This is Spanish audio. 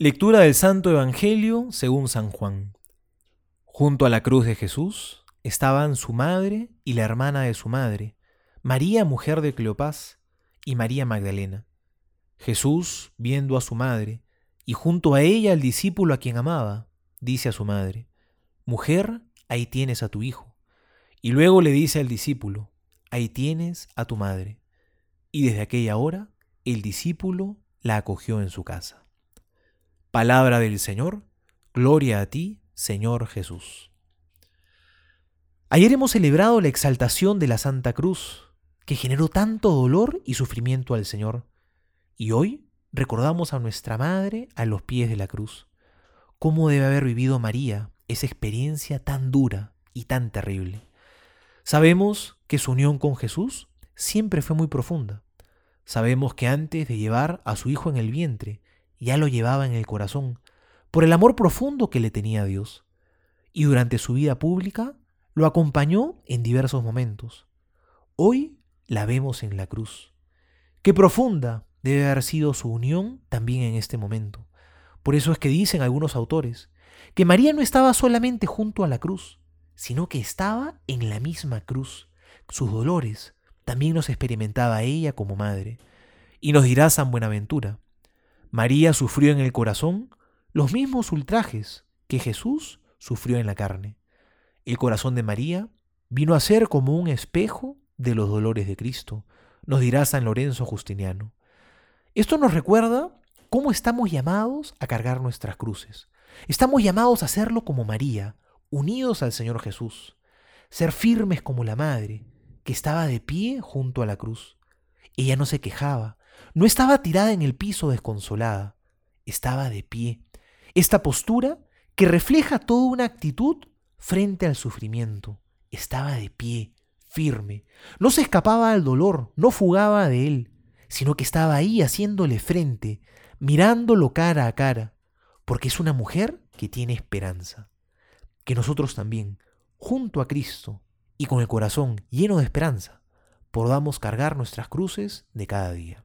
Lectura del Santo Evangelio según San Juan. Junto a la cruz de Jesús estaban su madre y la hermana de su madre, María, mujer de Cleopás, y María Magdalena. Jesús, viendo a su madre, y junto a ella al discípulo a quien amaba, dice a su madre, Mujer, ahí tienes a tu hijo. Y luego le dice al discípulo, Ahí tienes a tu madre. Y desde aquella hora, el discípulo la acogió en su casa. Palabra del Señor, gloria a ti, Señor Jesús. Ayer hemos celebrado la exaltación de la Santa Cruz, que generó tanto dolor y sufrimiento al Señor. Y hoy recordamos a nuestra Madre a los pies de la cruz. ¿Cómo debe haber vivido María esa experiencia tan dura y tan terrible? Sabemos que su unión con Jesús siempre fue muy profunda. Sabemos que antes de llevar a su hijo en el vientre, ya lo llevaba en el corazón, por el amor profundo que le tenía a Dios. Y durante su vida pública lo acompañó en diversos momentos. Hoy la vemos en la cruz. Qué profunda debe haber sido su unión también en este momento. Por eso es que dicen algunos autores que María no estaba solamente junto a la cruz, sino que estaba en la misma cruz. Sus dolores también los experimentaba ella como madre. Y nos dirá San Buenaventura, María sufrió en el corazón los mismos ultrajes que Jesús sufrió en la carne. El corazón de María vino a ser como un espejo de los dolores de Cristo, nos dirá San Lorenzo Justiniano. Esto nos recuerda cómo estamos llamados a cargar nuestras cruces. Estamos llamados a hacerlo como María, unidos al Señor Jesús, ser firmes como la Madre, que estaba de pie junto a la cruz. Ella no se quejaba, no estaba tirada en el piso desconsolada, estaba de pie. Esta postura que refleja toda una actitud frente al sufrimiento. Estaba de pie, firme. No se escapaba al dolor, no fugaba de él, sino que estaba ahí haciéndole frente, mirándolo cara a cara, porque es una mujer que tiene esperanza. Que nosotros también, junto a Cristo y con el corazón lleno de esperanza, podamos cargar nuestras cruces de cada día.